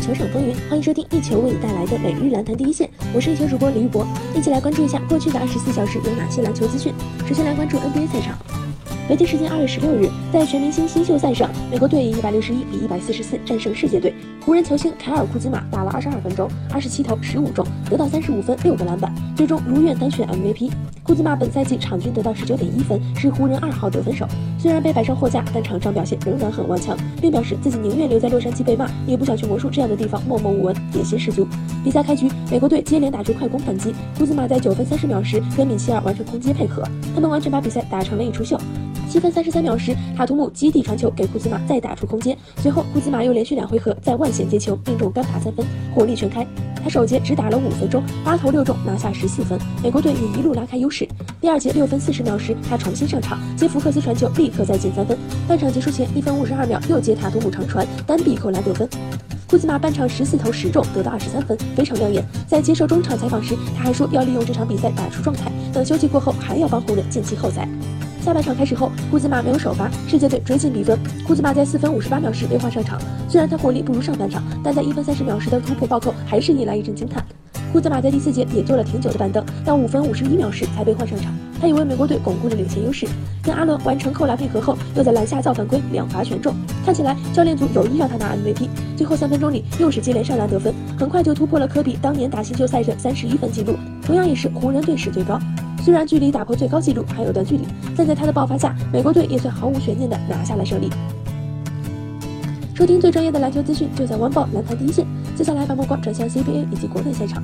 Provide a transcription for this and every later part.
球场风云，欢迎收听一球为你带来的每日篮坛第一线，我是一球主播李玉博，一起来关注一下过去的二十四小时有哪些篮球资讯。首先来关注 NBA 赛场。北京时间二月十六日，在全明星新秀赛上，美国队以一百六十一比一百四十四战胜世界队。湖人球星凯尔库兹马打了二十二分钟，二十七投十五中，得到三十五分六个篮板，最终如愿当选 MVP。库兹马本赛季场均得到十九点一分，是湖人二号得分手。虽然被摆上货架，但场上表现仍然很顽强，并表示自己宁愿留在洛杉矶被骂，也不想去魔术这样的地方默默无闻，野心十足。比赛开局，美国队接连打出快攻反击，库兹马在九分三十秒时跟米切尔完成空接配合，他们完全把比赛打成了一出秀。七分三十三秒时，塔图姆基地传球给库兹马，再打出空间。随后，库兹马又连续两回合在外线接球，命中单罚三分，火力全开。他首节只打了五分钟，八投六中，拿下十四分。美国队也一路拉开优势。第二节六分四十秒时，他重新上场接福克斯传球，立刻再进三分。半场结束前一分五十二秒，又接塔图姆长传，单臂扣篮得分。库兹马半场十四投十中，得到二十三分，非常亮眼。在接受中场采访时，他还说要利用这场比赛打出状态，等休息过后还要帮湖人晋级后赛。下半场开始后，库兹马没有首发，世界队追进比分。库兹马在四分五十八秒时被换上场，虽然他火力不如上半场，但在一分三十秒时的突破暴扣还是引来一阵惊叹。库兹马在第四节也坐了挺久的板凳，到五分五十一秒时才被换上场。他以为美国队巩固了领先优势，跟阿伦完成扣篮配合后，又在篮下造犯规，两罚全中。看起来教练组有意让他拿 MVP。最后三分钟里又是接连上篮得分，很快就突破了科比当年打新秀赛的三十一分纪录，同样也是湖人队史最高。虽然距离打破最高纪录还有段距离，但在他的爆发下，美国队也算毫无悬念的拿下了胜利。收听最专业的篮球资讯，就在晚报篮坛第一线。接下来把目光转向 CBA 以及国内赛场。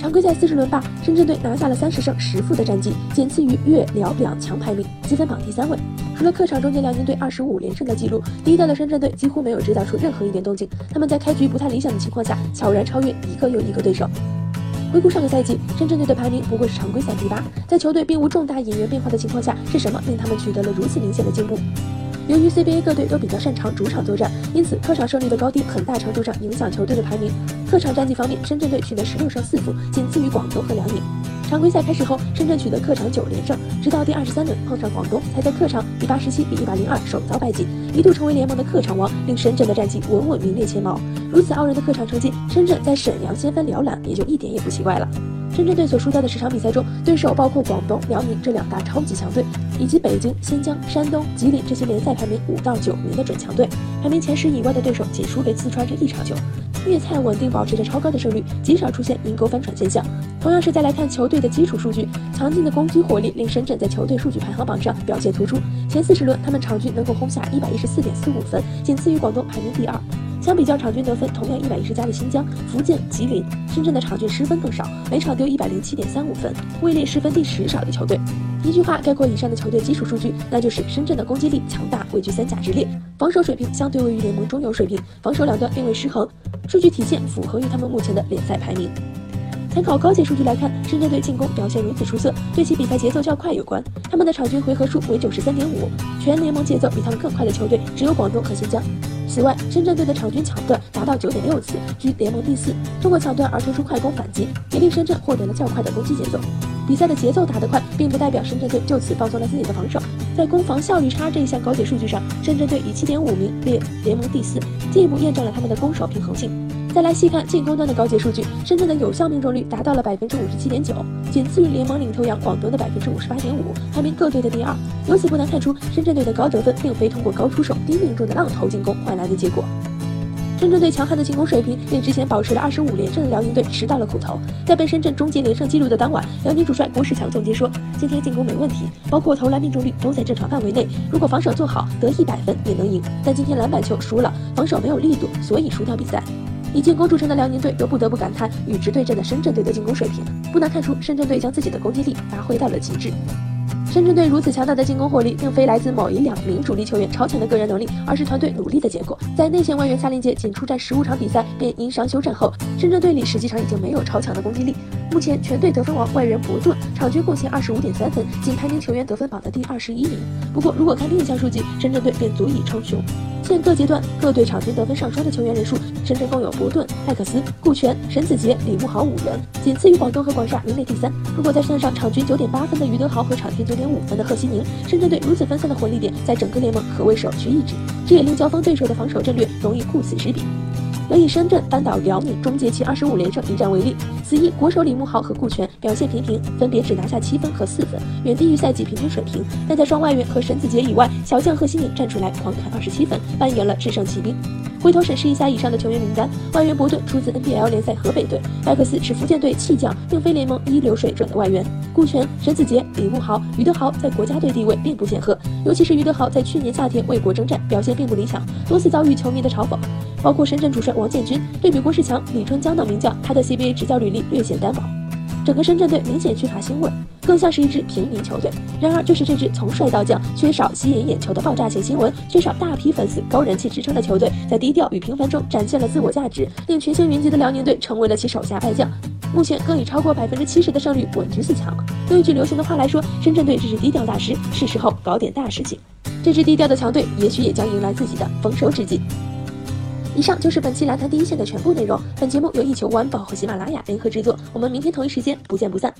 常规赛四十轮霸，深圳队拿下了三十胜十负的战绩，仅次于粤辽两强排名，积分榜第三位。除了客场终结辽宁队二十五连胜的记录，第一的深圳队几乎没有制造出任何一点动静。他们在开局不太理想的情况下，悄然超越一个又一个对手。回顾上个赛季，深圳队的排名不过是常规赛第八，在球队并无重大演员变化的情况下，是什么令他们取得了如此明显的进步？由于 CBA 各队都比较擅长主场作战，因此客场胜率的高低很大程度上影响球队的排名。客场战绩方面，深圳队取得十六胜四负，仅次于广州和辽宁。常规赛开始后，深圳取得客场九连胜，直到第二十三轮碰上广东，才在客场以八十七比一百零二首遭败绩，一度成为联盟的客场王，令深圳的战绩稳稳名列前茅。如此傲人的客场成绩，深圳在沈阳掀翻辽篮也就一点也不奇怪了。深圳队所输掉的十场比赛中，对手包括广东、辽宁这两大超级强队，以及北京、新疆、山东、吉林这些联赛排名五到九名的准强队，排名前十以外的对手仅输给四川这一场球。粤菜稳定保持着超高的胜率，极少出现阴沟翻船现象。同样是再来看球队的基础数据，强劲的攻击火力令深圳在球队数据排行榜上表现突出。前四十轮，他们场均能够轰下一百一十四点四五分，仅次于广东，排名第二。相比较场均得分同样一百一十加的新疆、福建、吉林，深圳的场均失分更少，每场丢一百零七点三五分，位列失分第十少的球队。一句话概括以上的球队基础数据，那就是深圳的攻击力强大，位居三甲之列，防守水平相对位于联盟中游水平，防守两端并未失衡，数据体现符合于他们目前的联赛排名。参考高阶数据来看，深圳队进攻表现如此出色，对其比赛节奏较快有关。他们的场均回合数为九十三点五，全联盟节奏比他们更快的球队只有广东和新疆。此外，深圳队的场均抢断达到九点六次，居联盟第四。通过抢断而推出快攻反击，也令深圳获得了较快的攻击节奏。比赛的节奏打得快，并不代表深圳队就此放松了自己的防守。在攻防效率差这一项高阶数据上，深圳队以七点五名列联盟第四，进一步验证了他们的攻守平衡性。再来细看进攻端的高阶数据，深圳的有效命中率达到了百分之五十七点九，仅次于联盟领头羊广东的百分之五十八点五，排名各队的第二。由此不难看出，深圳队的高得分并非通过高出手、低命中的浪头进攻换来的结果。深圳队强悍的进攻水平，令之前保持了二十五连胜的辽宁队吃到了苦头。在被深圳终结连胜纪录的当晚，辽宁主帅郭士强总结说：“今天进攻没问题，包括投篮命中率都在正常范围内。如果防守做好，得一百分也能赢。但今天篮板球输了，防守没有力度，所以输掉比赛。”以进攻著称的辽宁队，又不得不感叹与之对阵的深圳队的进攻水平。不难看出，深圳队将自己的攻击力发挥到了极致。深圳队如此强大的进攻火力，并非来自某一两名主力球员超强的个人能力，而是团队努力的结果。在内线外援萨林杰仅出战十五场比赛便因伤休战后，深圳队里实际上已经没有超强的攻击力。目前全队得分王外援博顿场均贡献二十五点三分，仅排名球员得分榜的第二十一名。不过，如果看另一项数据，深圳队便足以称雄。现各阶段各队场均得分上双的球员人数，深圳共有伯顿、艾克斯、顾全、沈子杰、李慕豪五人，仅次于广东和广厦，名列第三。如果再算上场均九点八分的于德豪和场均九点五分的贺西宁，深圳队如此分散的火力点，在整个联盟可谓首屈一指。这也令交锋对手的防守战略容易顾此失彼。能以深圳扳倒辽宁终结其二十五连胜一战为例，此役国手李慕豪和顾全表现平平，分别只拿下七分和四分，远低于赛季平均水平。但在双外援和沈子杰以外，小将贺新颖站出来狂砍二十七分，扮演了制胜骑兵。回头审视一下以上的球员名单，外援伯顿出自 NBL 联赛河北队，艾克斯是福建队弃将，并非联盟一流水准的外援。顾全、沈子杰、李慕豪、于德豪在国家队地位并不显赫，尤其是于德豪在去年夏天为国征战，表现并不理想，多次遭遇球迷的嘲讽。包括深圳主帅王建军对比郭士强、李春江等名将，他的 CBA 执教履历略显单薄。整个深圳队明显缺乏新味，更像是一支平民球队。然而，就是这支从帅到将、缺少吸引眼球的爆炸性新闻、缺少大批粉丝、高人气支撑的球队，在低调与平凡中展现了自我价值，令群星云集的辽宁队成为了其手下败将。目前更以超过百分之七十的胜率稳居四强。用一句流行的话来说，深圳队这支低调大师，是时候搞点大事情。这支低调的强队，也许也将迎来自己的丰收之际。以上就是本期篮坛第一线的全部内容。本节目由一球晚宝和喜马拉雅联合制作。我们明天同一时间不见不散。